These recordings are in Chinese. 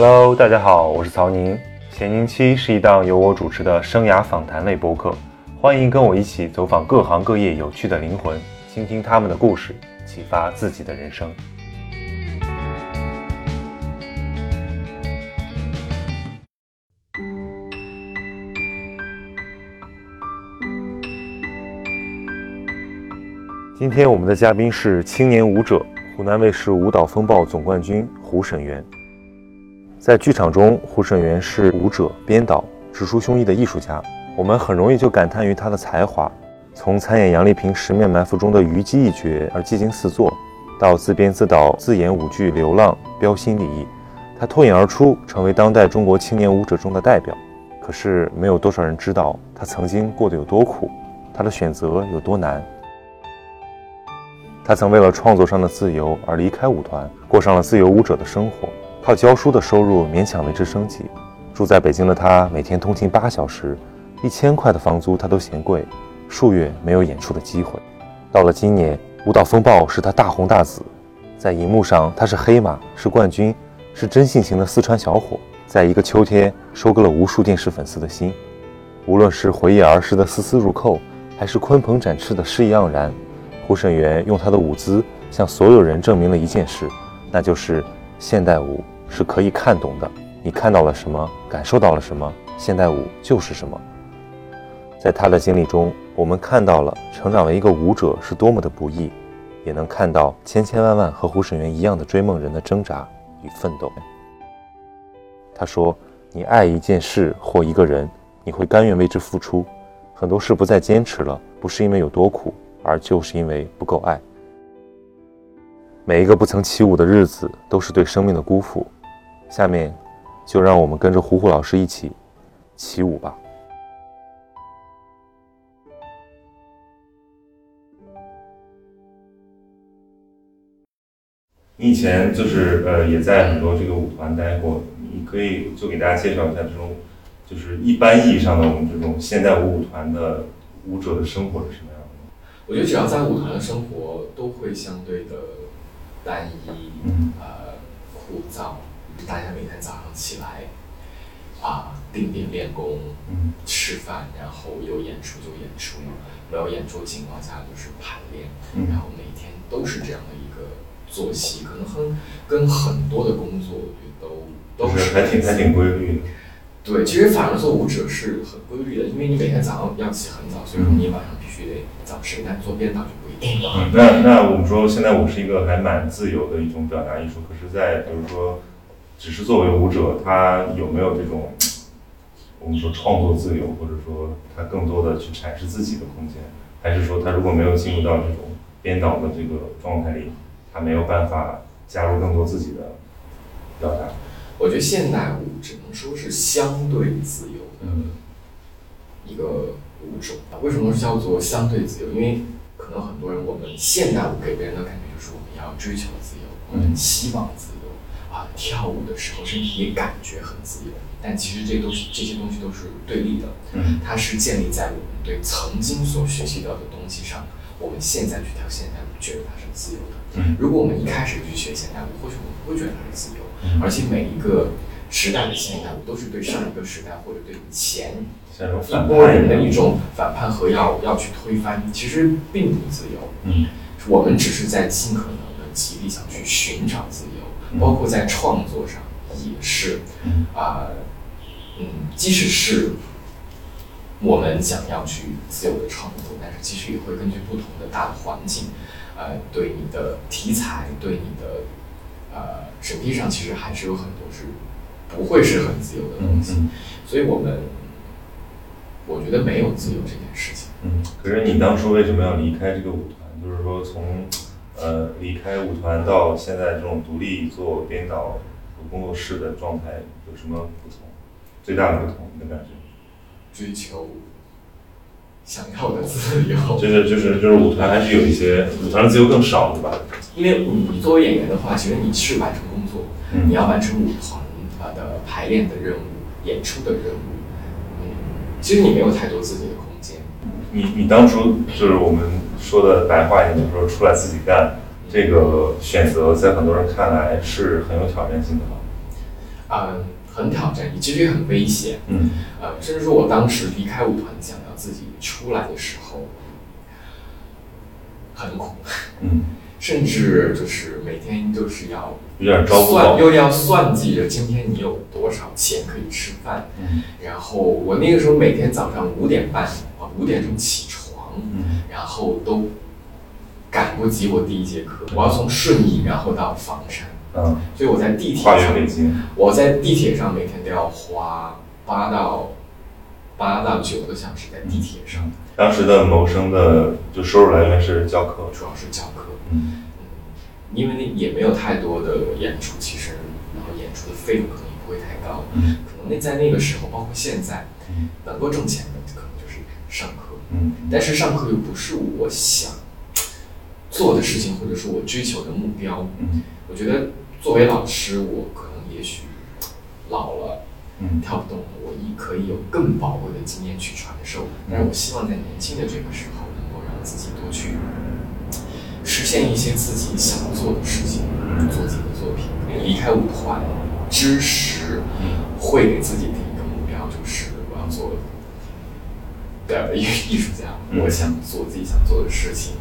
Hello，大家好，我是曹宁。闲宁期是一档由我主持的生涯访谈类播客，欢迎跟我一起走访各行各业有趣的灵魂，倾听他们的故事，启发自己的人生。今天我们的嘉宾是青年舞者、湖南卫视舞蹈风暴总冠军胡沈源。在剧场中，胡沈源是舞者、编导、直抒胸臆的艺术家。我们很容易就感叹于他的才华，从参演杨丽萍《十面埋伏》中的虞姬一角而技惊四座，到自编自导自演舞剧《流浪》，标新立异，他脱颖而出，成为当代中国青年舞者中的代表。可是，没有多少人知道他曾经过得有多苦，他的选择有多难。他曾为了创作上的自由而离开舞团，过上了自由舞者的生活，靠教书的收入勉强维持生计。住在北京的他，每天通勤八小时，一千块的房租他都嫌贵，数月没有演出的机会。到了今年，《舞蹈风暴》使他大红大紫，在荧幕上他是黑马，是冠军，是真性情的四川小伙，在一个秋天收割了无数电视粉丝的心。无论是回忆儿时的丝丝入扣，还是鲲鹏展翅的诗意盎然。胡沈源用他的舞姿向所有人证明了一件事，那就是现代舞是可以看懂的。你看到了什么，感受到了什么，现代舞就是什么。在他的经历中，我们看到了成长为一个舞者是多么的不易，也能看到千千万万和胡沈源一样的追梦人的挣扎与奋斗。他说：“你爱一件事或一个人，你会甘愿为之付出。很多事不再坚持了，不是因为有多苦。”而就是因为不够爱。每一个不曾起舞的日子，都是对生命的辜负。下面，就让我们跟着胡胡老师一起起舞吧。你以前就是呃，也在很多这个舞团待过，你可以就给大家介绍一下这种，就是一般意义上的我们这种现代舞舞团的舞者的生活是什么样的？我觉得只要在舞团的生活都会相对的单一，呃，枯燥。大家每天早上起来，啊，定点练功，吃饭，然后有演出就演出，没有演出情况下就是排练，然后每天都是这样的一个作息，可能很跟很多的工作我觉得都都是还挺还挺规律的。对，其实反而做舞者是很规律的，因为你每天早上要起很早，所以说你晚上。必须得早睡，但做编导就不一定了。嗯，那那我们说，现在我是一个还蛮自由的一种表达艺术。可是，在比如说，只是作为舞者，他有没有这种我们说创作自由，或者说他更多的去阐释自己的空间？还是说，他如果没有进入到这种编导的这个状态里，他没有办法加入更多自己的表达？我觉得现代舞只能说是相对自由的一个。舞种为什么叫做相对自由？因为可能很多人，我们现代舞给别人的感觉就是我们要追求自由，我们希望自由啊，跳舞的时候身体也感觉很自由。但其实这都是这些东西都是对立的，它是建立在我们对曾经所学习到的东西上。我们现在去跳现代舞，觉得它是自由的。如果我们一开始去学现代舞，或许我们不会觉得它是自由。而且每一个时代的现代舞都是对上一个时代或者对前。一波人的一种反叛和要要去推翻，其实并不自由。嗯，我们只是在尽可能的极力想去寻找自由，包括在创作上也是。啊，嗯，即使是我们想要去自由的创作，但是其实也会根据不同的大的环境，呃，对你的题材，对你的呃审批上，其实还是有很多是不会是很自由的东西。所以我们。我觉得没有自由这件事情。嗯，可是你当初为什么要离开这个舞团？就是说从，呃，离开舞团到现在这种独立做编导和、工作室的状态有什么不同？最大的不同你的感觉？追求想要的自由。就是就是就是舞团还是有一些舞团的自由更少，对吧？因为你作为演员的话，其实你是完成工作，你要完成舞团啊的排练的任务、演出的任务。嗯其实你没有太多自己的空间。你你当初就是我们说的白话一点，就是说出来自己干这个选择，在很多人看来是很有挑战性的吗？嗯，很挑战，其实也很危险。嗯，呃，甚至说我当时离开舞团，想要自己出来的时候，很苦。嗯，甚至就是每天就是要有点招不算，又要算计着今天你有多少钱可以吃饭。嗯，然后我那个时候每天早上五点半啊五点钟起床，嗯，然后都赶不及我第一节课，我要从顺义然后到房山。嗯，所以我在地铁上，我在地铁上每天都要花八到八到九个小时在地铁上，当时的谋生的就收入来源是教课，主要是教课。嗯，因为那也没有太多的演出，其实然后演出的费用可能也不会太高，嗯。可能那在那个时候，包括现在嗯，能够挣钱的可能就是上课，嗯，但是上课又不是我想做的事情，或者说我追求的目标。嗯，我觉得作为老师，我可能也许老了。嗯，跳不动了，我一可以有更宝贵的经验去传授。但是我希望在年轻的这个时候，能够让自己多去实现一些自己想做的事情，做自己的作品。离开舞团之时，会给自己定一个目标，就是我要做的艺艺术家，嗯我想做自己想做的事情，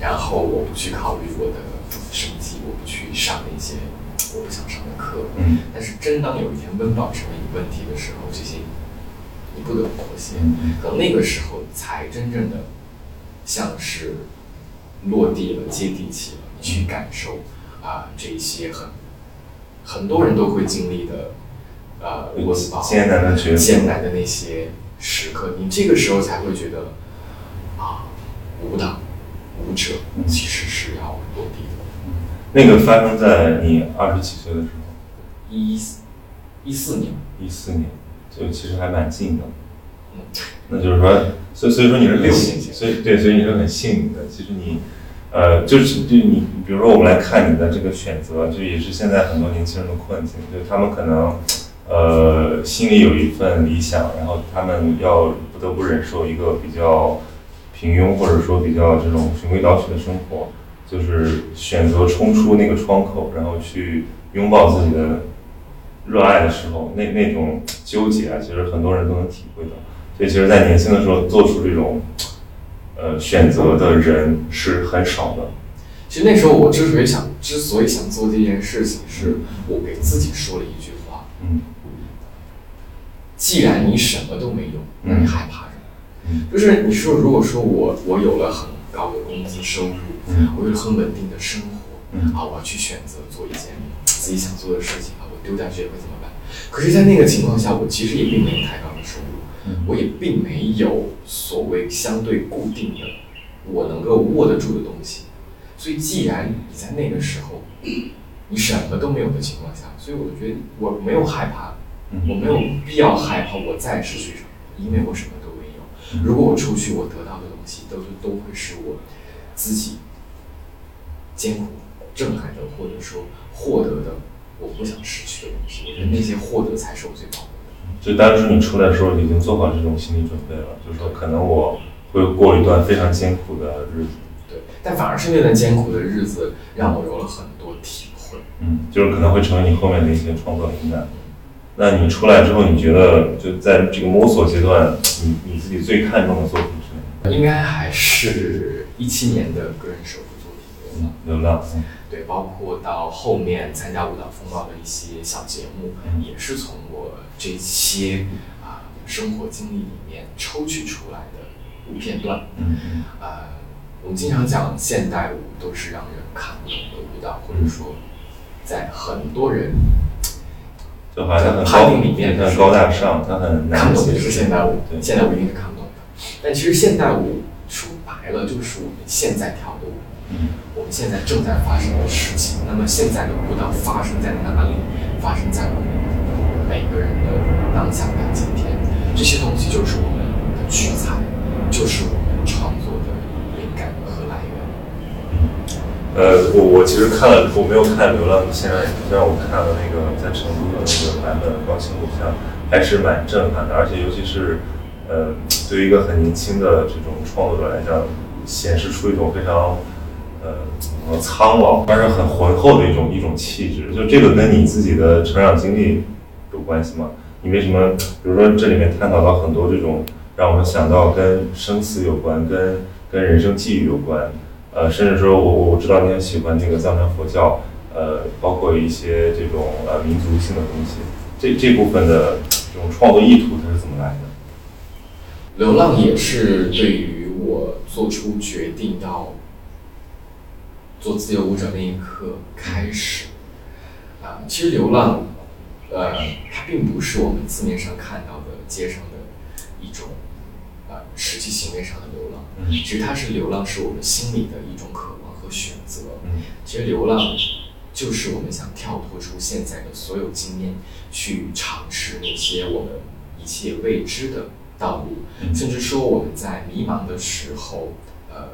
然后我不去考虑我的生计，我不去上那些我不想上的课。嗯，但是真当有一天温饱成为问题的时候，这些你不得不妥协。嗯可能那个时候才真正的像是落地了、接地气了，你去感受啊、这一些很很多人都会经历的呃温饱艰难的抉择艰难的那些时刻，你这个时候才会觉得啊，舞蹈舞者嗯其实是要落地的。那个发生在你二十几岁的时候，一一四年，一四年，就其实还蛮近的。嗯，那就是说，所以所以说你是很六幸年级所以对，所以你是很幸运的。其实你，呃，就是对你，比如说我们来看你的这个选择，就也是现在很多年轻人的困境，就是他们可能，呃，心里有一份理想，然后他们要不得不忍受一个比较平庸或者说比较这种循规蹈矩的生活，就是选择冲出那个窗口，然后去拥抱自己的热爱的时候，那那种纠结啊，其实很多人都能体会到。所以，其实，在年轻的时候做出这种呃选择的人是很少的。其实那时候我之所以想，之所以想做这件事情，是我给自己说了一句话：嗯既然你什么都没有，那你害怕什么？嗯就是你说，如果说我我有了很高的工资收入，嗯我有了很稳定的生活，嗯啊，我要去选择做一件自己想做的事情啊，我丢掉这个会怎么办？可是，在那个情况下，我其实也并没有太高的收入，嗯我也并没有所谓相对固定的我能够握得住的东西。所以，既然你在那个时候你什么都没有的情况下，所以我觉得我没有害怕，我没有必要害怕我再失去什么，因为我什么都没有。如果我出去，我得到的东西都是都会是我自己艰苦挣来的，或者说获得的我不想失去的东西。我觉得那些获得才是我最宝贵的。就当时你出来的时候，已经做好这种心理准备了，就是说可能我会过一段非常艰苦的日子。对，但反而是那段艰苦的日子，让我有了很多体会。嗯，就是可能会成为你后面的一些创作灵感。那你出来之后，你觉得就在这个摸索阶段，你你自己最看重的作品？应该还是一七年的个人首部作品《流浪》。流浪。嗯对，包括到后面参加舞蹈风暴的一些小节目，嗯也是从我这些啊、生活经历里面抽取出来的舞片段。嗯嗯呃，我们经常讲现代舞都是让人看不懂的舞蹈，或者说在很多人就好像它很判高，定里面它很高大上，它很难看不懂的。就是现代舞，对，现代舞一定是看。但其实现代舞说白了就是我们现在跳的舞。嗯我们现在正在发生的事情。那么现在的舞蹈发生在哪里？发生在我们每个人的当下的今天。这些东西就是我们的取材，就是我们创作的灵感和来源。呃，我我其实看了，我没有看《流浪》的现场演出，但是我看了那个在成都的那个版本高清录像，还是蛮震撼的。而且尤其是，呃，对于一个很年轻的这种创作者来讲，显示出一种非常，呃，怎么苍老，但是很浑厚的一种一种气质。就这个跟你自己的成长经历有关系吗？你为什么，比如说这里面探讨到很多这种让我们想到跟生死有关、跟跟人生际遇有关，呃，甚至说我我知道你很喜欢那个藏传佛教，呃，包括一些这种呃民族性的东西，这这部分的这种创作意图它是怎么来的？流浪也是对于我做出决定要做自由舞者那一刻开始，啊，其实流浪，呃，它并不是我们字面上看到的街上的一种，呃，实际行为上的流浪，其实它是流浪，是我们心里的一种渴望和选择。其实流浪就是我们想跳脱出现在的所有经验，去尝试那些我们一切未知的。道路，甚至说我们在迷茫的时候，呃，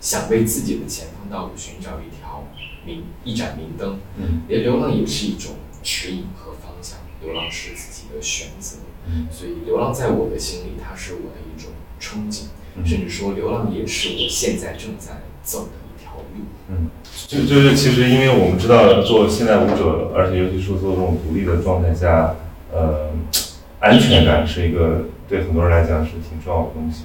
想为自己的前方道路寻找一条明一盏明灯。嗯，连流浪也是一种指引和方向，流浪是自己的选择。嗯，所以流浪在我的心里，它是我的一种憧憬，甚至说流浪也是我现在正在走的一条路。嗯，就就是其实因为我们知道做现代舞者，而且尤其是做这种独立的状态下，呃，安全感是一个。对很多人来讲是挺重要的东西。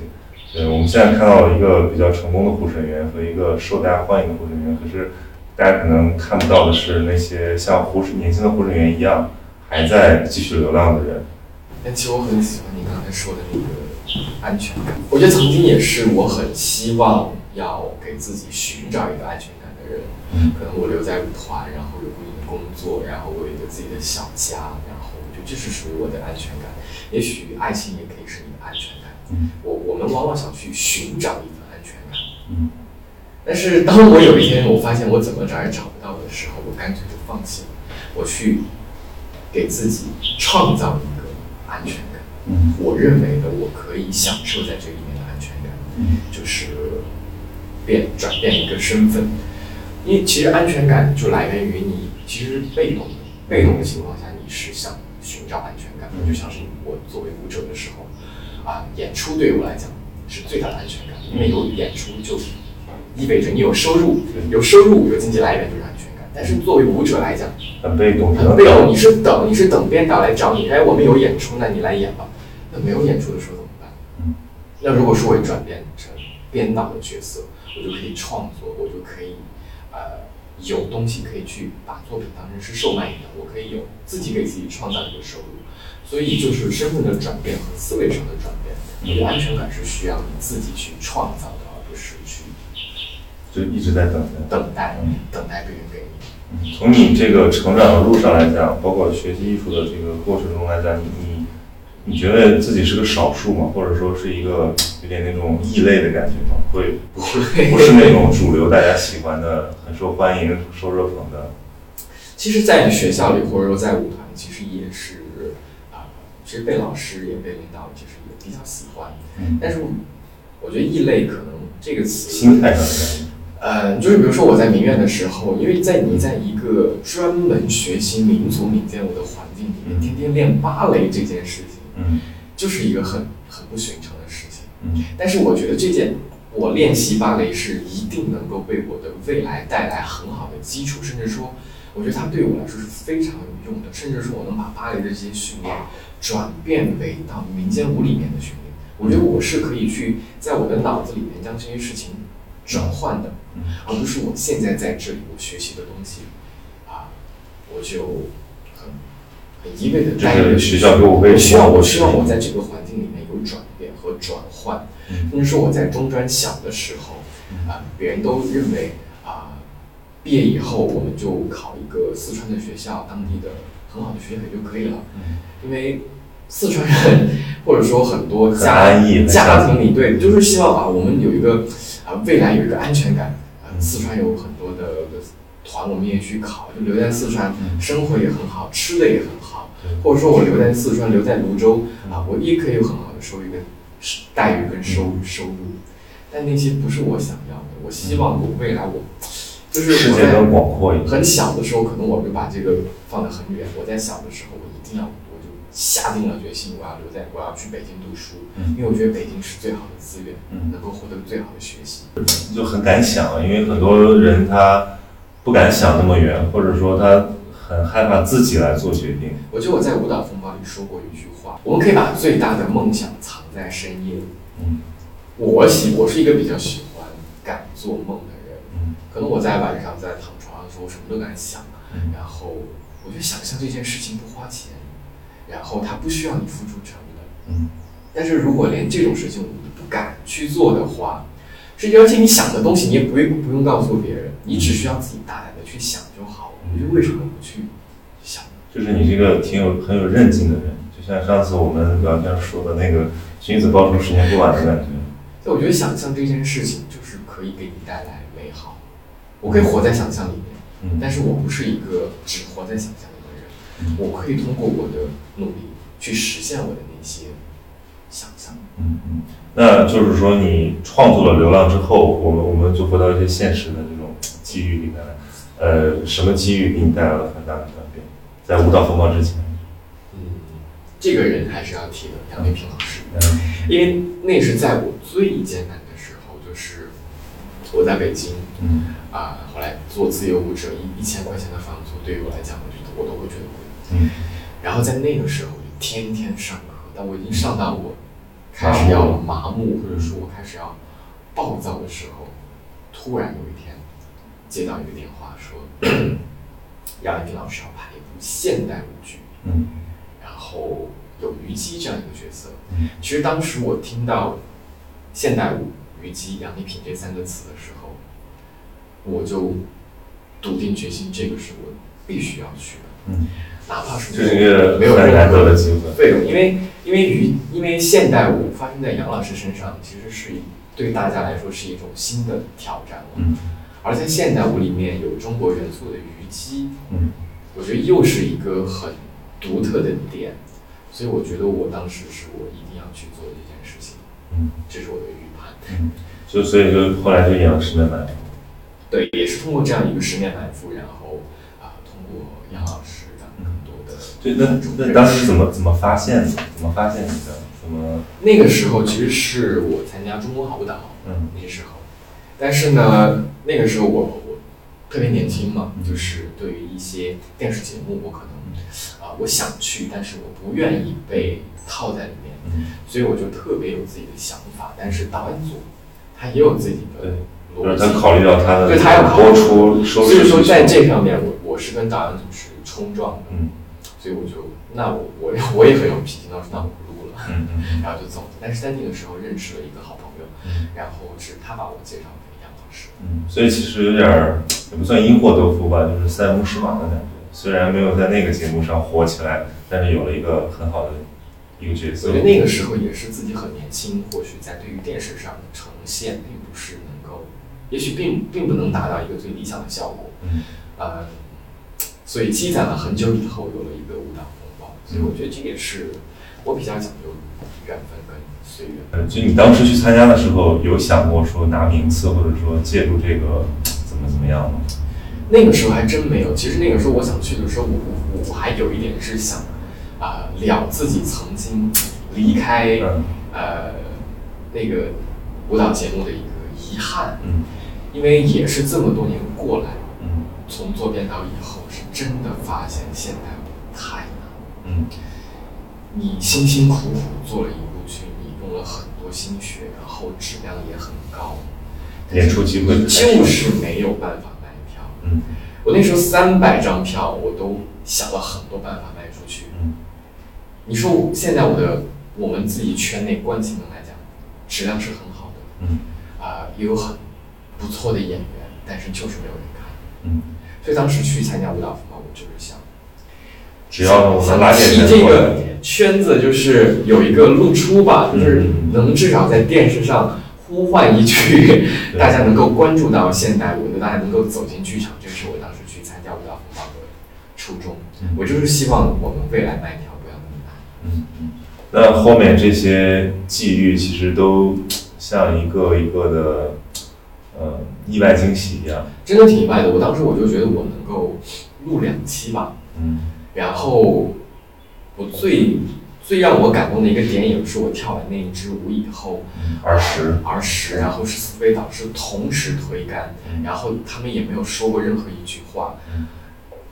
对，我们现在看到了一个比较成功的护审员和一个受大家欢迎的护审员，可是大家可能看不到的是那些像护士年轻的护审员一样还在继续流浪的人。但其实我很喜欢你刚才说的那个安全感。我觉得曾经也是我很希望要给自己寻找一个安全感的人。嗯。可能我留在舞团，然后有固定的工作，然后我有一个自己的小家，然后我觉得这是属于我的安全感。也许爱情也安全感。嗯，我我们往往想去寻找一份安全感。嗯，但是当我有一天我发现我怎么找也找不到的时候，我干脆就放弃了。我去给自己创造一个安全感。嗯，我认为的我可以享受在这里面的安全感。嗯，就是变转变一个身份。因为其实安全感就来源于你其实被动的，被动的情况下你是想寻找安全感，就像是我作为舞者的时候，啊，演出对于我来讲是最大的安全感，因为有演出就意味着你有收入，有收入有经济来源就是安全感。但是作为舞者来讲，很被动，很被动，你是等，你是等编导来找你，哎，我们有演出，那你来演吧。那没有演出的时候怎么办？嗯，那如果说我转变成编导的角色，我就可以创作，我就可以。呃，有东西可以去把作品当成是售卖一样，我可以有自己给自己创造一个收入，所以就是身份的转变和思维上的转变，你的安全感是需要你自己去创造的，而不是去就一直在等待，等待，等待别人给你。从你这个成长的路上来讲，包括学习艺术的这个过程中来讲，你。你觉得自己是个少数吗？或者说是一个有点那种异类的感觉吗？会不会不是那种主流大家喜欢的、很受欢迎、受热捧的？其实，在学校里或者说在舞团，其实也是啊，其实被老师也被领导就是也比较喜欢。嗯。但是我觉得异类可能这个词心态上的。呃，就是比如说我在民院的时候，因为在你在一个专门学习民族民间舞的环境里面，天天练芭蕾这件事情。嗯，就是一个很很不寻常的事情。嗯，但是我觉得这件我练习芭蕾是一定能够为我的未来带来很好的基础，甚至说，我觉得它对我来说是非常有用的。甚至说我能把芭蕾的这些训练转变为到民间舞里面的训练，我觉得我是可以去在我的脑子里面将这些事情转换的，而不是我现在在这里我学习的东西啊，我就很很。一味的待在学校，我希望我希望我在这个环境里面有转变和转换。甚至说我在中专小的时候，啊，别人都认为啊，毕业以后我们就考一个四川的学校，当地的很好的学校也就可以了。因为四川人或者说很多家家庭里对，就是希望啊，我们有一个啊未来有一个安全感。四川有很多的。团我们也去考，就留在四川，生活也很好，吃的也很好，或者说我留在四川，留在泸州啊，我也可以有很好的收益跟待遇跟收收入。但那些不是我想要的。我希望我未来我就是世界更广阔一点。很小的时候，可能我就把这个放得很远。我在小的时候，我一定要，我就下定了决心，我要留在，我要去北京读书，因为我觉得北京是最好的资源，能够获得最好的学习。就很敢想，因为很多人他。不敢想那么远，或者说他很害怕自己来做决定。我觉得我在舞蹈风暴里说过一句话：我们可以把最大的梦想藏在深夜。嗯，我喜我是一个比较喜欢敢做梦的可能我在晚上在躺床上的时候，我什么都敢想。嗯，然后我觉得想象这件事情不花钱，然后它不需要你付出成本。嗯，但是如果连这种事情你不敢去做的话，是而且你想的东西你也不用不用告诉别人，你只需要自己大胆的去想就好了。我觉得为什么不去想？就是你是一个挺有很有韧劲的人，就像上次我们聊天说的那个“君子报仇，十年不晚”的感觉。所以我觉得想象这件事情就是可以给你带来。我可以活在想象里面，嗯，但是我不是一个只活在想象里的人。我可以通过我的努力去实现我的那些想象。嗯嗯，那就是说你创作了《流浪》之后，我们我们就回到一些现实的这种机遇里面来。呃，什么机遇给你带来了很大的转变？在舞蹈风暴之前，嗯，这个人还是要提的，杨丽萍老师。嗯，因为那是在我最艰难的时候，就是我在北京，嗯。啊，后来做自由舞者，一一千块钱的房租对于我来讲，我觉得我都会觉得贵。嗯，然后在那个时候，我就天天上课，但我已经上到我开始要麻木，或者说我开始要暴躁的时候，突然有一天接到一个电话说，杨丽萍老师要拍一部现代舞剧，嗯。然后有虞姬这样一个角色。嗯。其实当时我听到现代舞、虞姬、杨丽萍这三个词的时候，我就笃定决心，这个是我必须要去的，嗯，哪怕是这是一个没有任很难得何的机会。费用，因为因为虞因为现代舞发生在杨老师身上，其实是一对大家来说是一种新的挑战。嗯而在现代舞里面有中国元素的虞姬，嗯我觉得又是一个很独特的点，所以我觉得我当时是我一定要去做的一件事情，嗯这是我的预判。嗯，就所以就后来就演了《十面埋伏》。对，也是通过这样一个十年埋伏，然后啊、通过杨老师让更多的对，那那当时怎么怎么发现的？怎么发现你的？怎么？那个时候其实是我参加中国好舞蹈嗯那时候，但是呢，那个时候我我特别年轻嘛，嗯就是对于一些电视节目，我可能啊、我想去，但是我不愿意被套在里面，嗯，所以我就特别有自己的想法。但是导演组他也有自己的逻辑，是他考虑到他的对他要考虑播出所以说在这方面，我我是跟导演组是冲撞的，嗯所以我就那我我我也很有脾气，那我说那我不录了。嗯嗯 然后就走了。但是在那个时候认识了一个好朋友，嗯然后是他把我介绍给杨老师。嗯，所以其实有点儿也不算因祸得福吧，就是塞翁失马的感觉。虽然没有在那个节目上火起来，但是有了一个很好的一个角色。我觉得那个时候也是自己很年轻，或许在对于电视上的呈现，并不是能够，也许并并不能达到一个最理想的效果。嗯呃，所以积攒了很久以后，有了一个舞蹈风暴。所以我觉得这也是我比较讲究缘分跟随缘。呃，就你当时去参加的时候，有想过说拿名次，或者说借助这个怎么怎么样吗？那个时候还真没有。其实那个时候我想去的时候，我我我还有一点是想啊、了自己曾经离开嗯呃那个舞蹈节目的一个遗憾，嗯。因为也是这么多年过来，嗯。从做编导以后，是真的发现现代舞太难。嗯。你辛辛苦苦做了一部剧，你用了很多心血，然后质量也很高，演出机会就是没有办法卖票。嗯。我那时候三百张票，我都想了很多办法卖出去。嗯。你说现在我的我们自己圈内关系能来讲，质量是很好的，嗯啊、也有很不错的演员，但是就是没有人看。嗯，所以当时去参加舞蹈风暴，我就是想，只要我想能拉点这个圈子就是有一个露出吧，就是嗯能至少在电视上呼唤一句，对大家能够关注到现代舞，大家能够走进剧场，这是我当时去参加舞蹈风暴的初衷。嗯我就是希望我们未来那一条不要那么难。嗯嗯，那后面这些际遇其实都像一个一个的呃意外惊喜一样。真的挺意外的。我当时我就觉得我能够录两期吧，嗯然后我最最让我感动的一个点，也是我跳完那一支舞以后，儿时儿时，然后是四位导师同时推杆，嗯然后他们也没有说过任何一句话嗯，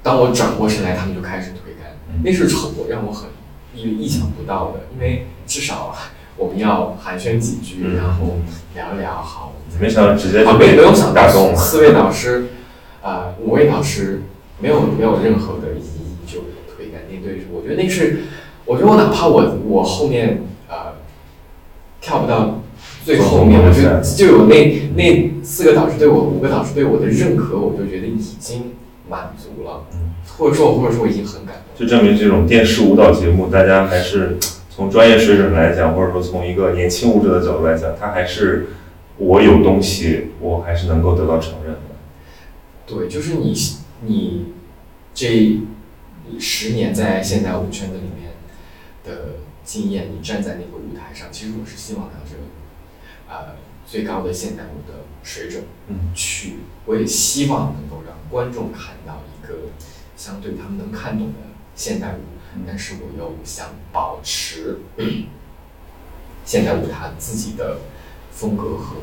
当我转过身来，他们就开始推杆，那是我让我很意意想不到的，因为至少我们要寒暄几句，然后聊一聊。好。没想到直接啊，没没有想到四位导师，啊，五位导师没有没有任何的疑义就推开那对，我觉得那是，我觉得我哪怕我我后面呃跳不到最后面，我觉得就有那那四个导师对我五个导师对我的认可，我就觉得已经满足了，或者说或者说我已经很感动，就证明这种电视舞蹈节目，大家还是从专业水准来讲，或者说从一个年轻舞者的角度来讲，他还是。我有东西，我还是能够得到承认的。对，就是你，你这十年在现代舞圈子里面的经验，你站在那个舞台上，其实我是希望拿着呃最高的现代舞的水准嗯去，我也希望能够让观众看到一个相对他们能看懂的现代舞，但是我又想保持现代舞它自己的。风格和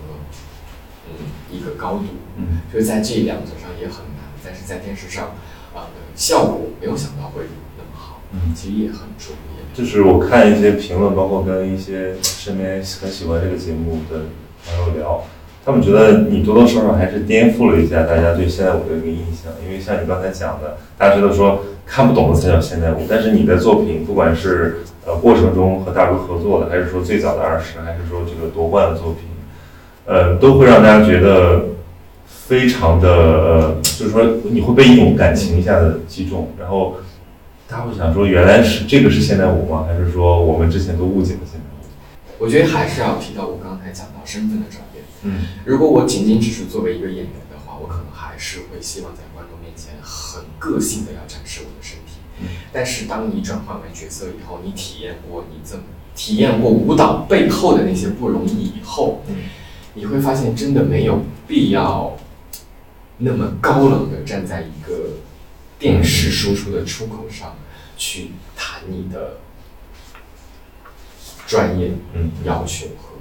嗯一个高度，嗯，就是在这两者上也很难，但是在电视上啊的效果没有想到会那么好，嗯，其实也很重要。就是我看一些评论，包括跟一些身边很喜欢这个节目的朋友聊，他们觉得你多多少少还是颠覆了一下大家对现代舞的一个印象，因为像你刚才讲的，大家觉得说看不懂的才叫现代舞，但是你的作品不管是呃，过程中和大哥合作的，还是说最早的二十，还是说这个夺冠的作品，呃，都会让大家觉得非常的呃，就是说你会被一种感情一下子击中，然后他会想说，原来是这个是现代舞吗？还是说我们之前都误解了现代舞？我觉得还是要提到我刚才讲到身份的转。嗯，如果我仅仅只是作为一个演员的话，我可能还是会希望在观众面前很个性的要展示我的身体。但是当你转换为角色以后，你体验过你怎么体验过舞蹈背后的那些不容易以后，你会发现真的没有必要那么高冷的站在一个电视输出的出口上去谈你的专业要求和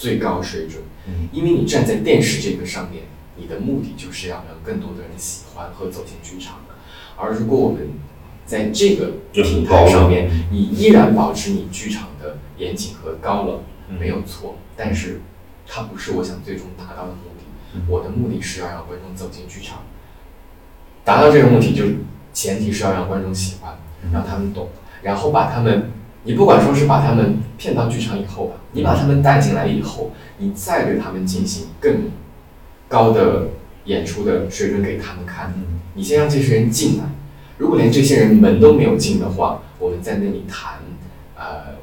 最高水准，因为你站在电视这个上面，你的目的就是要让更多的人喜欢和走进剧场，而如果我们在这个平台上面，你依然保持你剧场的严谨和高冷，没有错。但是，它不是我想最终达到的目的。我的目的是要让观众走进剧场，达到这个目的，就前提是要让观众喜欢，让他们懂，然后把他们，你不管说是把他们骗到剧场以后吧，你把他们带进来以后，你再对他们进行更高的演出的水准给他们看。你先让这些人进来。如果连这些人门都没有进的话，我们在那里谈，呃，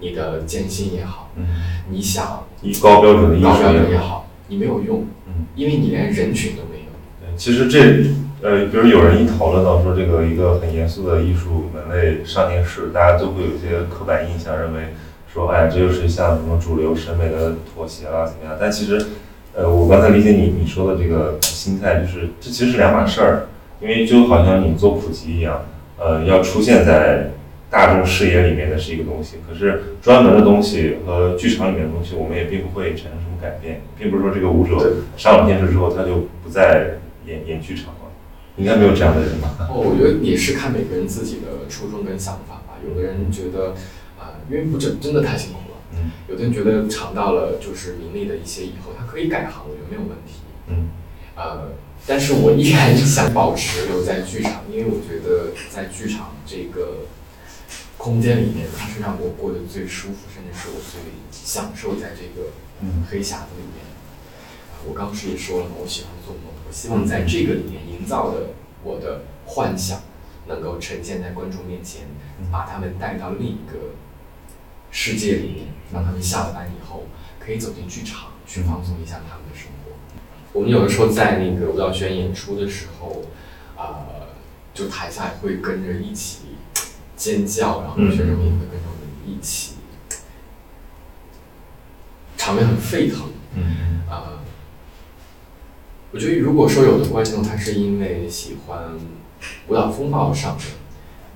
你的艰辛也好，嗯，你想以高标准的高标准也好，你没有用，嗯，因为你连人群都没有。其实这，呃，比如有人一讨论到说这个一个很严肃的艺术门类上电视，大家都会有一些刻板印象，认为说，哎，这就是像什么主流审美的妥协啦，怎么样？但其实，呃，我刚才理解你你说的这个心态，就是这其实是两码事儿。因为就好像你做普及一样，呃，要出现在大众视野里面的是一个东西，可是专门的东西和剧场里面的东西，我们也并不会产生什么改变，并不是说这个舞者上了电视之后他就不再演演剧场了，应该没有这样的人吧？哦，我觉得也是看每个人自己的初衷跟想法吧。有的人觉得，啊，因为不真真的太辛苦了，嗯，有的人觉得尝到了就是名利的一些以后，他可以改行，我觉得没有问题，嗯，呃。但是我依然想保持留在剧场，因为我觉得在剧场这个空间里面，它是让我过得最舒服，甚至是我最享受在这个黑匣子里面。我刚不是也说了吗，我喜欢做梦，我希望在这个里面营造的我的幻想，能够呈现在观众面前，把他们带到另一个世界里面，让他们下了班以后可以走进剧场去放松一下他们的生活。我们有的时候在那个舞蹈学院演出的时候，呃，就台下会跟着一起尖叫，然后学生们也会跟着我们一起，场面很沸腾。嗯啊，我觉得如果说有的观众他是因为喜欢舞蹈风暴上的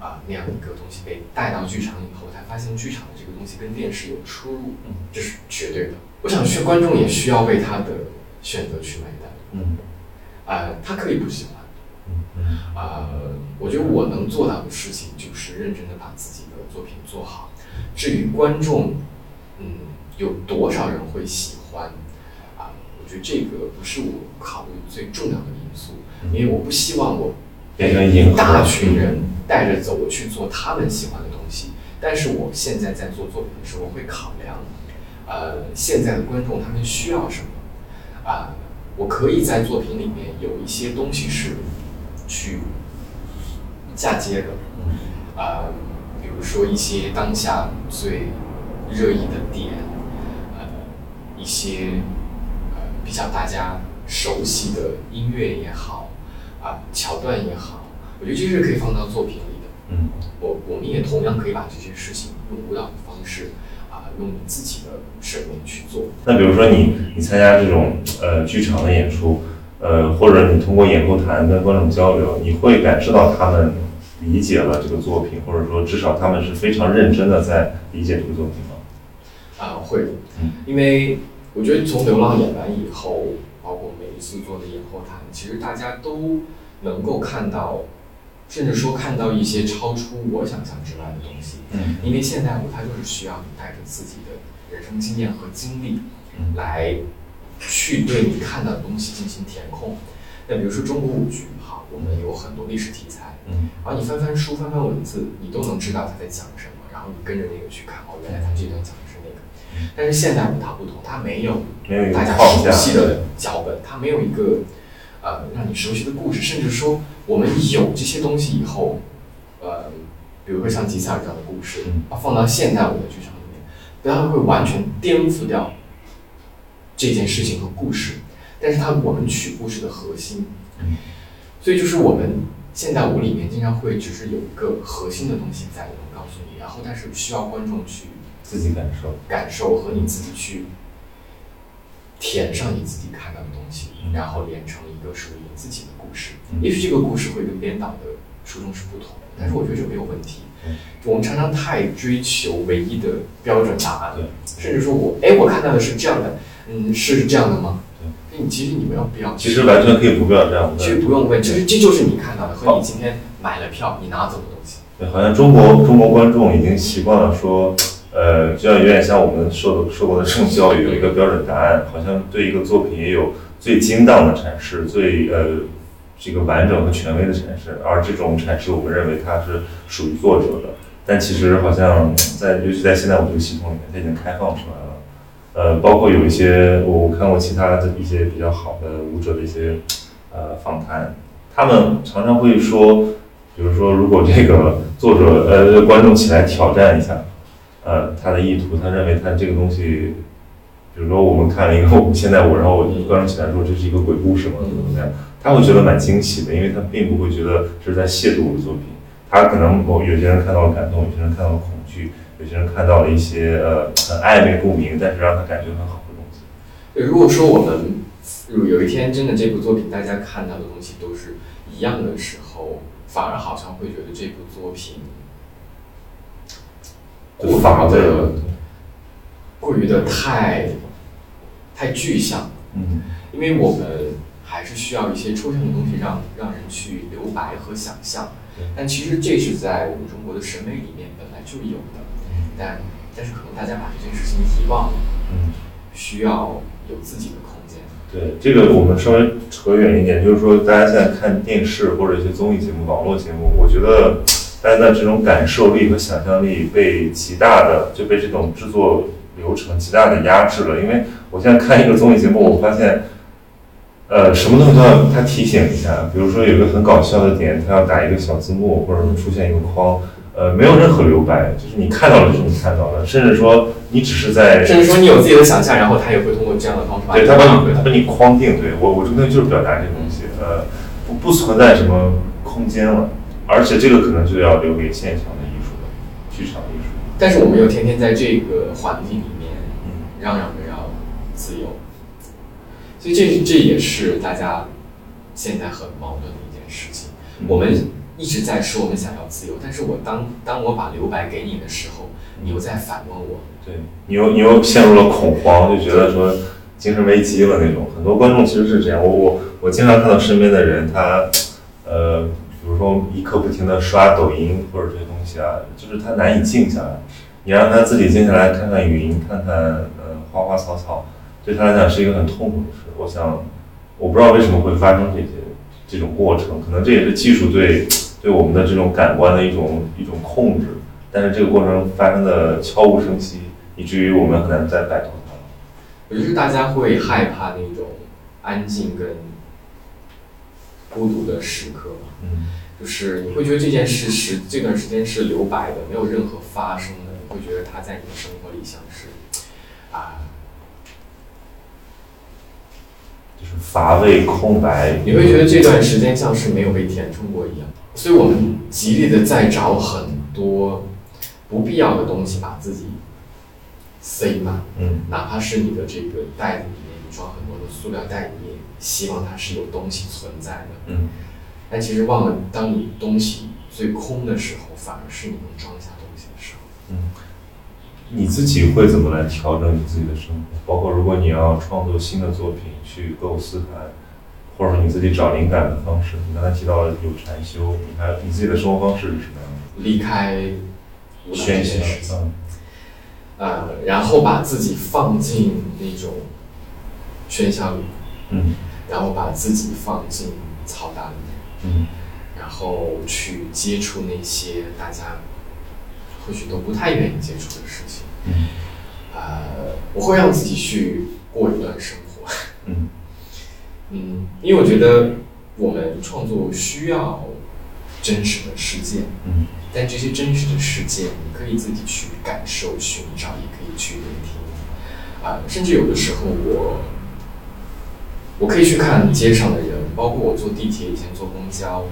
啊那样一个东西被带到剧场以后，才发现剧场的这个东西跟电视有出入，这是绝对的。我想，去观众也需要为他的。选择去买单，嗯，呃，他可以不喜欢，啊，我觉得我能做到的事情就是认真的把自己的作品做好。至于观众，嗯，有多少人会喜欢觉得这个不是我考虑最重要的因素，因为我不希望我变成一大群人带着走，我去做他们喜欢的东西。但是我现在在做作品的时候，会考量，呃，现在的观众他们需要什么啊？我可以在作品里面有一些东西是去嫁接的，啊，比如说一些当下最热议的点，呃，一些呃比较大家熟悉的音乐也好，啊，桥段也好，我觉得这是可以放到作品里的。嗯，我我们也同样可以把这些事情用舞蹈的方式啊。用你自己的审美去做。那比如说你你参加这种呃剧场的演出，呃或者你通过演后谈跟观众交流，你会感受到他们理解了这个作品，或者说至少他们是非常认真的在理解这个作品吗？啊，会，因为我觉得从《流浪》演完以后，包括每一次做的演后谈，其实大家都能够看到。甚至说看到一些超出我想象之外的东西，嗯，因为现代舞它就是需要你带着自己的人生经验和经历，来去对你看到的东西进行填空。那比如说中国舞剧，哈，我们有很多历史题材，嗯，然后你翻翻书、翻翻文字，你都能知道他在讲什么，然后你跟着那个去看，哦，原来他这段讲的是那个。但是现代舞它不同，它没有大家熟悉的脚本，它没有一个。呃，让你熟悉的故事，甚至说我们有这些东西以后，呃，比如说像吉赛尔这样的故事，它，放到现代舞的剧场里面，它会完全颠覆掉这件事情和故事。但是它我们取故事的核心，所以就是我们现代舞里面经常会只是有一个核心的东西在里面告诉你，然后但是需要观众去自己感受，感受和你自己去。填上你自己看到的东西，然后连成一个属于你自己的故事。也许这个故事会跟编导的初衷是不同的，但是我觉得这没有问题。我们常常太追求唯一的标准答案，甚至说我哎，我看到的是这样的，嗯，是这样的吗？对，你其实你没有必要。其实完全可以不必要这样。其实不用问，其实这就是你看到的和你今天买了票你拿走的东西。对，好像中国中国观众已经习惯了说。呃，就像有点像我们受受过的这种教育，有一个标准答案，好像对一个作品也有最精当的阐释，最呃这个完整和权威的阐释。而这种阐释，我们认为它是属于作者的。但其实好像在，尤其在现在我这个系统里面，它已经开放出来了。呃，包括有一些我看过其他的一些比较好的舞者的一些呃访谈，他们常常会说，比如说如果这个作者呃观众起来挑战一下。呃，他的意图，他认为他这个东西，比如说我们看了一个现代舞，然后观众起来说这是一个鬼故事嘛，怎么怎么样，他会觉得蛮惊喜的，因为他并不会觉得是在亵渎我的作品。他可能某有些人看到了感动，有些人看到了恐惧，有些人看到了一些呃很暧昧不明，但是让他感觉很好的东西。对，如果说我们有有一天真的这部作品大家看到的东西都是一样的时候，反而好像会觉得这部作品。过于的，过于的太，太具象。嗯，因为我们还是需要一些抽象的东西，让让人去留白和想象。但其实这是在我们中国的审美里面本来就有的。但但是可能大家把这件事情遗忘了。嗯，需要有自己的空间。对，这个我们稍微扯远一点，就是说大家现在看电视或者一些综艺节目、网络节目，我觉得。但的这种感受力和想象力被极大的就被这种制作流程极大的压制了。因为我现在看一个综艺节目，我发现，呃，什么东西都要他提醒一下。比如说有一个很搞笑的点，他要打一个小字幕，或者说出现一个框，呃，没有任何留白，就是你看到了就是你看到了，甚至说你只是在，甚至说你有自己的想象，然后他也会通过这样的方式把对他把你他把你框定。对我我这个就是表达这个东西，呃，不不存在什么空间了。而且这个可能就要留给现场的艺术了，剧场艺术。但是我们又天天在这个环境里面，嚷嚷着要自由，所以这这也是大家现在很矛盾的一件事情。我们一直在说我们想要自由，但是我当当我把留白给你的时候，你又在反问我，对你又你又陷入了恐慌，就觉得说精神危机了那种。很多观众其实是这样，我我我经常看到身边的人他。呃，一刻不停的刷抖音或者这些东西啊，就是他难以静下来。你让他自己静下来看看云，看看呃花花草草，对他来讲是一个很痛苦的事。我想，我不知道为什么会发生这些这种过程，可能这也是技术对 对我们的这种感官的一种一种控制。但是这个过程发生的悄无声息，以至于我们很难再摆脱它。我觉得大家会害怕那种安静跟孤独的时刻嗯，就是你会觉得这件事是这段时间是留白的，没有任何发生的，你会觉得它在你的生活里像是啊，就是乏味空白。你会觉得这段时间像是没有被填充过一样，所以我们极力的在找很多不必要的东西，把自己。塞满，嗯，哪怕是你的这个袋子里装很多的塑料袋你也，希望它是有东西存在的，嗯，但其实忘了，当你东西最空的时候，反而是你能装下东西的时候，嗯，你自己会怎么来调整你自己的生活？包括如果你要创作新的作品，去构思它，或者说你自己找灵感的方式，你刚才提到有禅修，你还你自己的生活方式是什么样的？离开喧嚣，嗯。呃，然后把自己放进那种喧嚣里，嗯，然后把自己放进嘈杂里面，嗯，然后去接触那些大家或许都不太愿意接触的事情，嗯，呃，我会让自己去过一段生活，嗯，嗯，因为我觉得我们创作需要真实的世界，嗯。但这些真实的事件，你可以自己去感受、寻找，也可以去聆听。啊，甚至有的时候，我我可以去看街上的人，包括我坐地铁以前坐公交，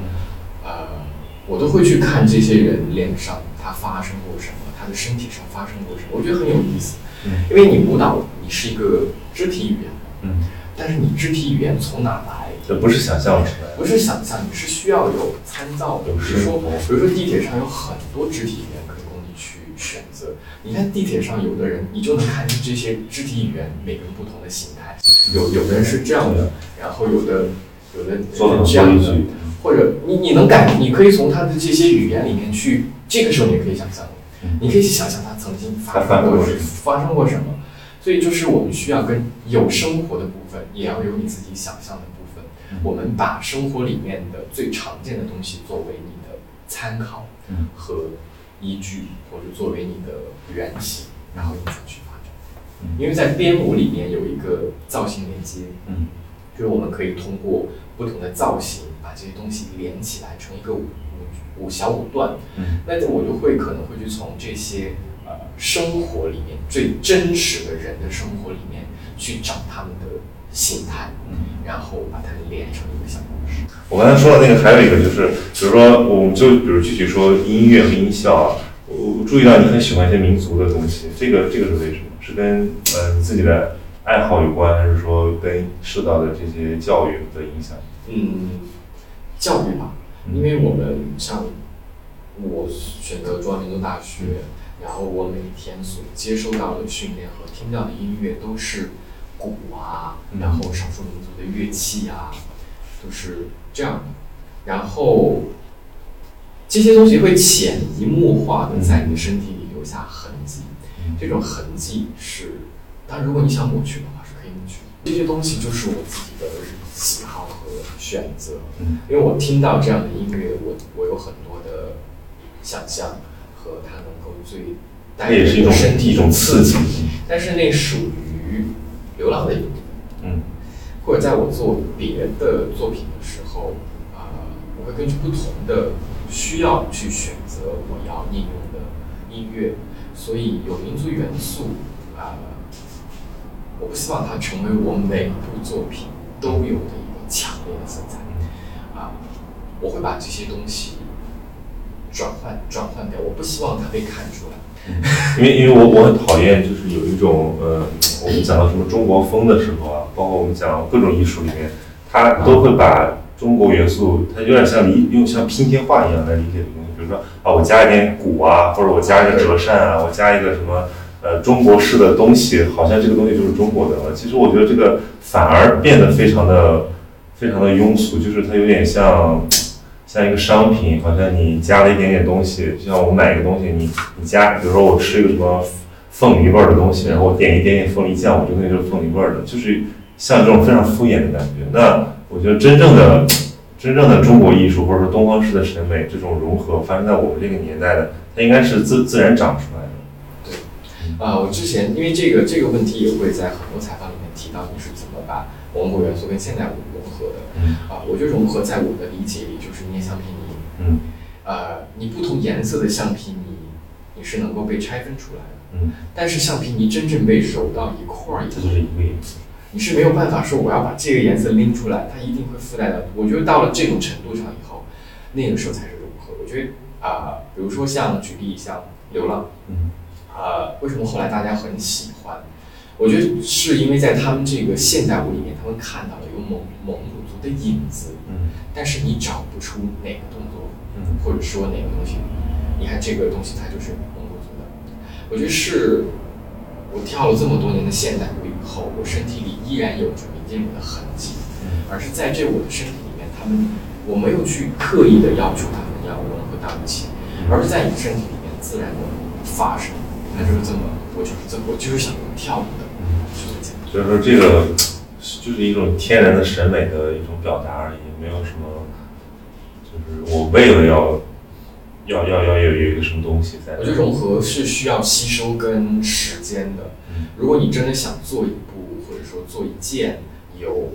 呃，我都会去看这些人脸上他发生过什么，他的身体上发生过什么，我觉得很有意思。嗯，因为你舞蹈，你是一个肢体语言。嗯，但是你肢体语言从哪来？这不是想象出来，不是想象，你是需要有参照的。比如说，比如说地铁上有很多肢体语言。你看地铁上有的人，你就能看见这些肢体语言每个人不同的形态。有有的人是这样的，然后有的有的是这样的，或者你你能感，你可以从他的这些语言里面去，这个时候你可以想象，你可以去想象他曾经发生过发生过什么。所以就是我们需要跟有生活的部分，也要有你自己想象的部分。我们把生活里面的最常见的东西作为你的参考和依据，或者作为你的原型，然后你再去发展。因为在编舞里面有一个造型连接，嗯，就是我们可以通过不同的造型把这些东西连起来成一个舞舞舞小五段。嗯，那我就会可能会去从这些呃生活里面最真实的人的生活里面去找他们的。心态，嗯，然后把它连成一个小故事。我刚才说的那个还有一个就是，比如说，我们就比如具体说音乐和音效啊，我注意到你很喜欢一些民族的东西，这个这个是为什么？是跟呃你自己的爱好有关，还是说跟受到的这些教育的影响？嗯，教育吧，因为我们像我选择中央民族大学，然后我每天所接收到的训练和听到的音乐都是。鼓啊，然后少数民族的乐器啊，都是这样的。然后这些东西会潜移默化的在你的身体里留下痕迹。这种痕迹是，但如果你想抹去的话，是可以抹去。这些东西就是我自己的喜好和选择。因为我听到这样的音乐，我我有很多的想象和它能够最带给我身体一种刺激。但是那属于。流浪的一个地嗯，或者在我做别的作品的时候，啊，我会根据不同的需要去选择我要应用的音乐，所以有民族元素，啊，我不希望它成为我每部作品都有的一个强烈的色彩，啊，我会把这些东西转换转换掉，我不希望它被看出来。因为因为我我很讨厌，就是有一种呃，我们讲到什么中国风的时候啊，包括我们讲各种艺术里面，它都会把中国元素，它有点像理用像拼贴画一样来理解的东西。比如说啊，我加一点鼓啊，或者我加一个折扇啊，我加一个什么呃中国式的东西，好像这个东西就是中国的了。其实我觉得这个反而变得非常的非常的庸俗，就是它有点像像一个商品，好像你加了一点点东西，就像我买一个东西，你你加，比如说我吃一个什么凤梨味儿的东西，然后我点一点点凤梨酱，我就那个凤梨味儿的，就是像这种非常敷衍的感觉。那我觉得真正的 真正的中国艺术或者说东方式的审美这种融合，发生在我们这个年代的，它应该是自自然长出来的。对，啊，我之前因为这个这个问题也会在很多采访里面提到，你是怎么把蒙古元素跟现代舞融合的？嗯啊，我觉得融合在我的理解里橡皮泥。嗯呃，你不同颜色的橡皮泥，你是能够被拆分出来的。嗯，但是橡皮泥真正被揉到一块儿以后，这就是一个颜色。你是没有办法说我要把这个颜色拎出来，它一定会附带的。我觉得到了这种程度上以后，那个时候才是融合。我觉得啊、比如说像举例像流浪，嗯啊，为什么后来大家很喜欢？我觉得是因为在他们这个现代舞里面，他们看到了有蒙蒙古族的影子，嗯但是你找不出哪个动作，嗯或者说哪个东西，你看这个东西它就是蒙古族的。我觉得是我跳了这么多年的现代舞以后，我身体里依然有着民间舞的痕迹，嗯而是在这我的身体里面，他们我没有去刻意的要求他们要融合到一起，而是在你身体里面自然的发生。那就是这么，我就是这么，我就是想跳舞的，就这么简单。所以说这个就是一种天然的审美的一种表达而已，没有什么，就是我为了要要要要有有一个什么东西在。我觉得融合是需要吸收跟时间的。嗯如果你真的想做一部，或者说做一件有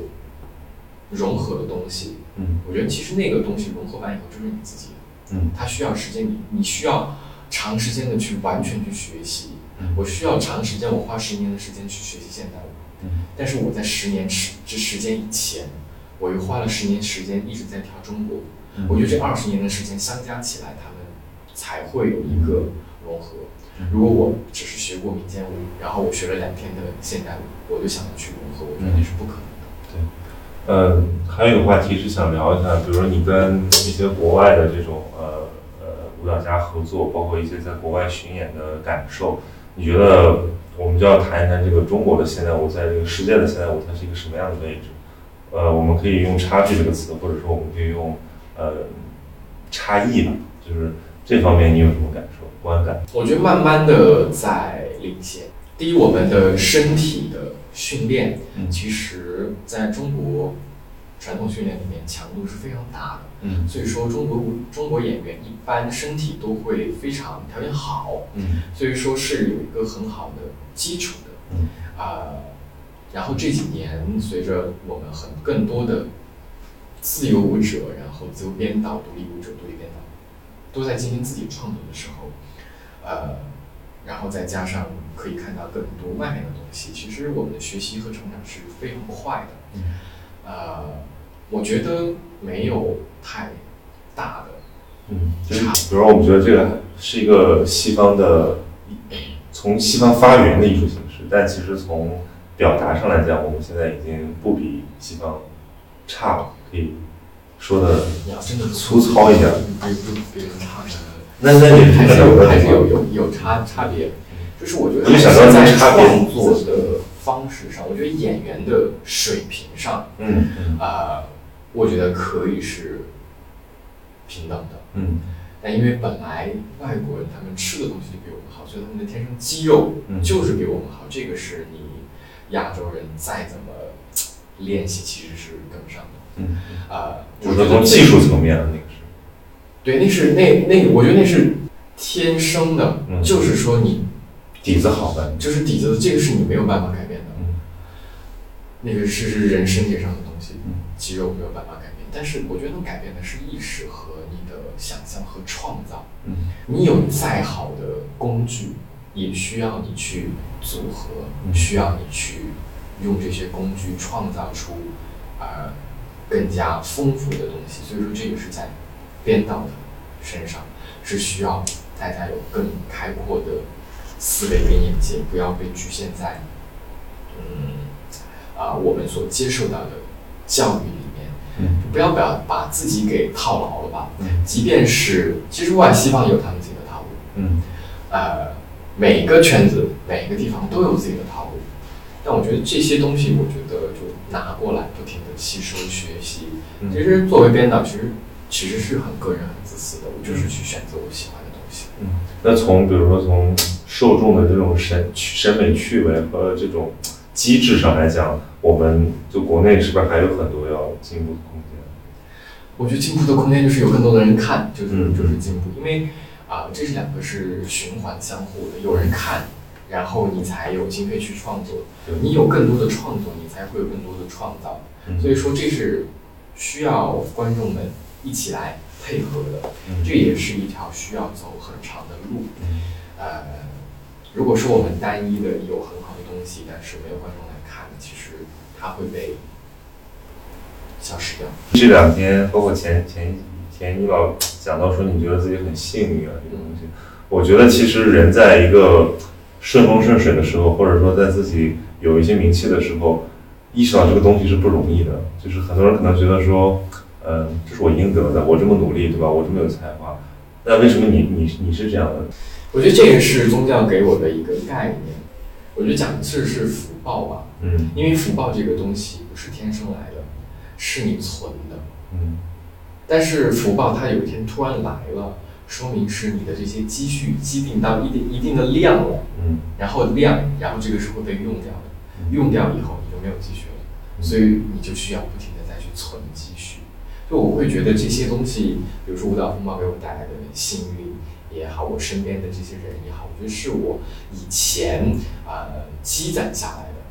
融合的东西，嗯我觉得其实那个东西融合完以后就是你自己的，嗯它需要时间，你你需要长时间的去完全去学习。嗯我需要长时间，我花十年的时间去学习现代舞，嗯但是我在十年时这时间以前，我又花了十年时间一直在跳中国舞。嗯我觉得这二十年的时间相加起来，他们才会有一个融合。嗯如果我只是学过民间舞，然后我学了两天的现代舞，我就想要去融合，我觉得那是不可能的。对嗯，还有一个话题是想聊一下，比如说你跟一些国外的这种呃呃舞蹈家合作，包括一些在国外巡演的感受，你觉得我们就要谈一谈这个中国的现代舞在这个世界的现代舞它是一个什么样的位置？呃，我们可以用差距这个词，或者说我们可以用呃差异吧，就是这方面你有什么感受、观感？我觉得慢慢的在领先。第一，我们的身体的训练，嗯其实在中国传统训练里面强度是非常大的。嗯所以说，中国中国演员一般身体都会非常条件好，嗯所以说是有一个很好的基础的。嗯啊、然后这几年随着我们很更多的自由舞者，然后自由编导、独立舞者、独立编导都在进行自己创作的时候，呃，然后再加上可以看到更多外面的东西，其实我们的学习和成长是非常快的。嗯呃，我觉得没有太大的嗯，就是比如说我们觉得这个是一个西方的从西方发源的艺术形式，但其实从表达上来讲，我们现在已经不比西方差了，可以说的你要真的粗糙一点。比比别人差的，那那也还是有有还是有有有差差别。就是我觉得我就想到在创作的方式上，我觉得演员的水平上，嗯嗯啊、我觉得可以是平等的。嗯但因为本来外国人他们吃的东西就比我们好，所以他们的天生肌肉嗯就是比我们好。这个是你亚洲人再怎么练习，其实是跟不上的。嗯，啊、就是说我觉得从技术层面那个是，对，那是那那，我觉得那是天生的，嗯。就是说你底子好的，就是底子，这个是你没有办法改变的，嗯。那个是是人身体上的东西，嗯。肌肉没有办法改变。但是我觉得能改变的是意识和你的想象和创造。嗯。你有再好的工具，也需要你去组合，嗯需要你去用这些工具创造出呃更加丰富的东西。所以说，这个是在编导的身上是需要大家有更开阔的思维跟眼界，不要被局限在嗯啊、我们所接受到的教育里面。嗯不要把把自己给套牢了吧。嗯即便是其实外西方有他们自己的套路，嗯呃，每个圈子每个地方都有自己的套路，但我觉得这些东西，我觉得就拿过来不停的吸收学习。嗯其实作为编导，其实其实是很个人、很自私的。我就是去选择我喜欢的东西。嗯，那从比如说从受众的这种审审美趣味和这种机制上来讲，我们就国内是不是还有很多要进步的空间？我觉得进步的空间就是有更多的人看，就是就是进步，因为啊，这是两个是循环相互的，有人看，然后你才有经费去创作，你有更多的创作，你才会有更多的创造。所以说这是需要观众们一起来配合的，这也是一条需要走很长的路。呃，如果说我们单一的有很好的东西，但是没有观众来看，其实它会被。消失掉。这两天，包括前前前，你老讲到说，你觉得自己很幸运啊，这个东西。我觉得其实人在一个顺风顺水的时候，或者说在自己有一些名气的时候，意识到这个东西是不容易的。就是很多人可能觉得说，嗯，这是我应得的，我这么努力，对吧？我这么有才华，那为什么你你你是这样的？我觉得这个是宗教给我的一个概念。我觉得讲的是是福报吧。嗯。因为福报这个东西不是天生来的。是你存的，嗯，但是福报它有一天突然来了，说明是你的这些积蓄积定到一定一定的量了，嗯，然后量，然后这个是会被用掉的，用掉以后你就没有积蓄了，所以你就需要不停的再去存积蓄。就我会觉得这些东西，比如说舞蹈风暴给我带来的幸运也好，我身边的这些人也好，我觉得是我以前呃积攒下来的，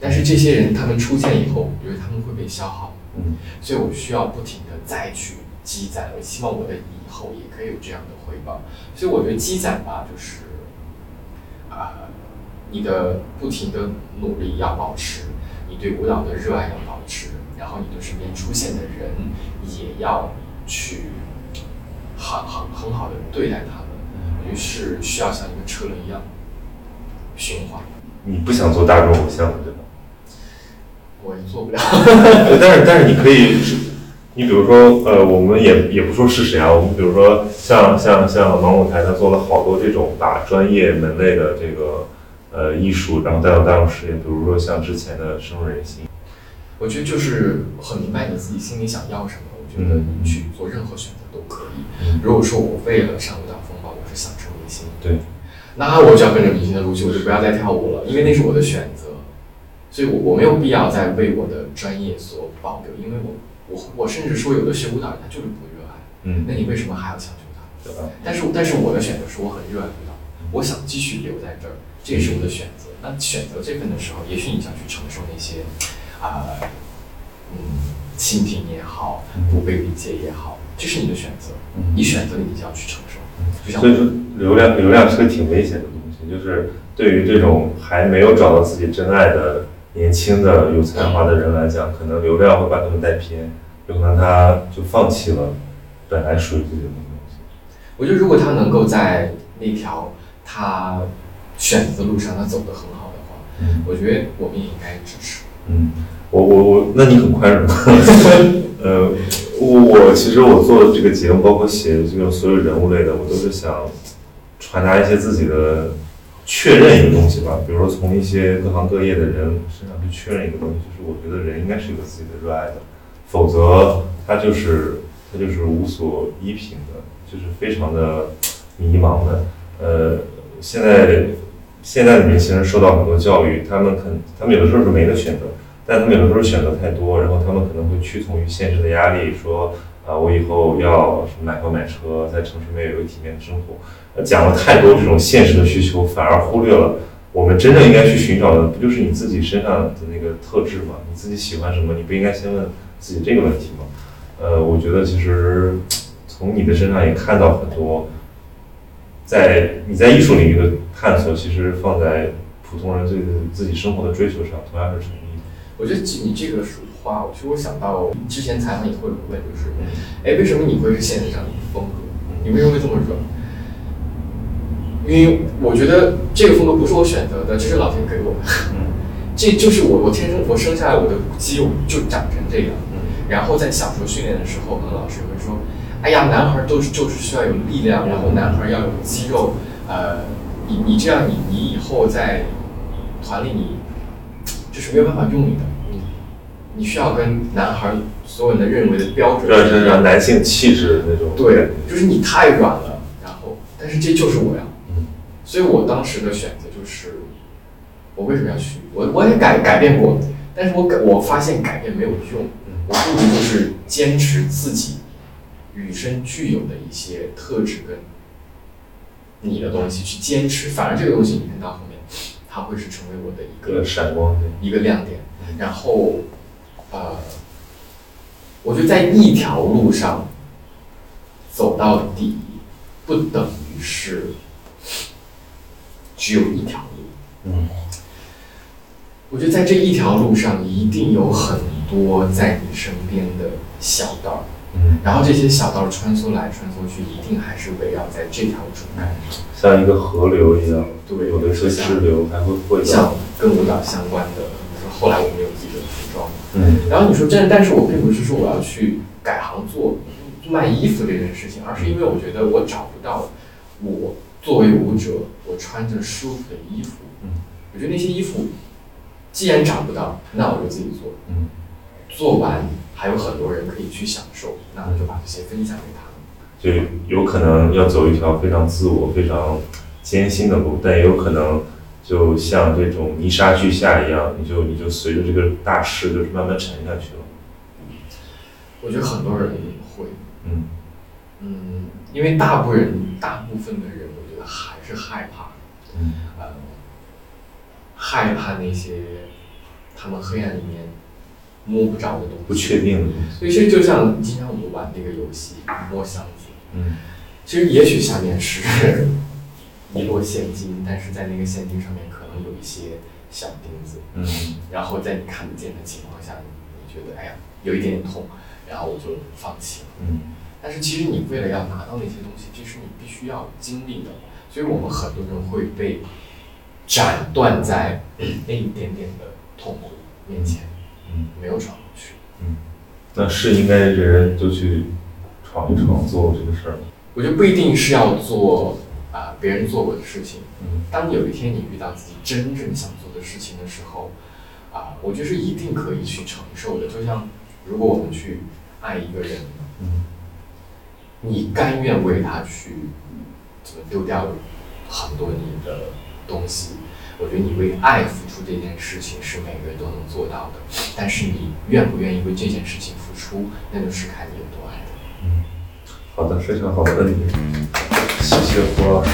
但是这些人他们出现以后，我觉得他们会被消耗。嗯，所以我需要不停的再去积攒，我希望我的以后也可以有这样的回报。所以我觉得积攒吧，就是啊，你的不停的努力要保持，你对舞蹈的热爱要保持，然后你的身边出现的人也要去很很很好的对待他们。我觉得是需要像一个车轮一样循环。你不想做大众偶像对吧？我也做不了，但是但是你可以，你比如说呃，我们也也不说是谁啊，我们比如说像像像芒舞台，他做了好多这种把专业门类的这个呃艺术，然后带到大众视野，比如说像之前的深入人心。我觉得就是很明白你自己心里想要什么，我觉得你去做任何选择都可以。如果说我为了上舞蹈风暴，我是想成明星，对，那我就要跟着明星的路去，我就不要再跳舞了，因为那是我的选择。所以，我我没有必要再为我的专业所保留，因为我我我甚至说，有的学舞蹈人他就是不热爱，嗯，那你为什么还要强求他？对吧？但是但是我的选择是我很热爱舞蹈，我想继续留在这儿，这也是我的选择。那选择这份的时候，也许你想去承受那些啊，嗯，倾听也好，不被理解也好，这是你的选择，你选择你就要去承受。所以说，流量流量是个挺危险的东西，就是对于这种还没有找到自己真爱的。年轻的有才华的人来讲，可能流量会把他们带偏，有可能他就放弃了本来属于自己的东西。我觉得，如果他能够在那条他选择的路上，他走得很好的话，嗯，我觉得我们也应该支持。嗯，我我我，那你很宽容。呃，我我其实我做这个节目，包括写这个所有人物类的，我都是想传达一些自己的。确认一个东西吧，比如说从一些各行各业的人身上去确认一个东西，就是我觉得人应该是有自己的热爱的，否则他就是他就是无所依凭的，就是非常的迷茫的。呃，现在现在的年轻人受到很多教育，他们肯他们有的时候是没得选择，但他们有的时候选择太多，然后他们可能会屈从于现实的压力，说啊我以后要买房买车，在城市里面有一个体面的生活。讲了太多这种现实的需求，反而忽略了我们真正应该去寻找的，不就是你自己身上的那个特质吗？你自己喜欢什么？你不应该先问自己这个问题吗？呃，我觉得其实从你的身上也看到很多，在你在艺术领域的探索，其实放在普通人对自己生活的追求上，同样是成立。我觉得你这个话，其实我想到之前采访也会有问，就是，哎，为什么你会是现实上的风格？你为什么会这么说？因为我觉得这个风格不是我选择的，这是老天给我的。嗯，这就是我，我天生我生下来我的肌肉就长成这样。嗯，然后在小时候训练的时候，可能老师会说：“哎呀，男孩都是就是需要有力量，然后男孩要有肌肉。呃，你你这样，你你以后在团里你就是没有办法用你的，你你需要跟男孩所有人认为的标准是让男性气质的那种。对，就是你太软了，然后，但是这就是我呀。嗯。所以我当时的选择就是，我为什么要去？我我也改改变过，但是我改我发现改变没有用。我不如就是坚持自己与生俱有的一些特质跟你的东西去坚持，反而这个东西你看到后面，它会是成为我的一个闪光点，一个亮点。然后，呃，我觉得在一条路上走到底，不等于是只有一条路。嗯，我觉得在这一条路上一定有很。多在你身边的小道，嗯，然后这些小道穿梭来穿梭去，一定还是围绕在这条主干上，像一个河流一样，对，有的是支流，还会会像跟舞蹈相关的，后来我们嗯，然后你说这，但是我并不是说我要去改行做卖衣服这件事情，而是因为我觉得我找不到我作为舞者我穿着舒服的衣服，嗯，我觉得那些衣服既然找不到，那我就自己做，嗯。做完还有很多人可以去享受，那我就把这些分享给他们。就有可能要走一条非常自我、非常艰辛的路，但也有可能就像这种泥沙俱下一样，你就你就随着这个大势，就是慢慢沉下去了。我觉得很多人会，嗯嗯，因为大部分人，大部分的人，我觉得还是害怕，嗯呃，害怕那些他们黑暗里面。摸不着的东西，不确定的东西。所以其实就像经常我们玩那个游戏摸箱子，嗯，其实也许下面是一摞现金，但是在那个现金上面可能有一些小钉子，嗯，然后在你看不见的情况下，你觉得哎呀有一点点痛，然后我就放弃了，嗯，但是其实你为了要拿到那些东西，这是你必须要经历的，所以我们很多人会被斩断在那一点点的痛苦面前。嗯，没有闯过去。嗯，那是应该人人都去闯一闯，做这个事儿吗？我觉得不一定是要做啊别人做过的事情。嗯，当有一天你遇到自己真正想做的事情的时候，啊，我觉得是一定可以去承受的。就像如果我们去爱一个人，嗯，你甘愿为他去怎么丢掉很多你的东西？我觉得你为爱付出这件事情是每个人都能做到的，但是你愿不愿意为这件事情付出，那就是看你有多爱了。嗯，好的，非常好的问题，谢谢胡老师。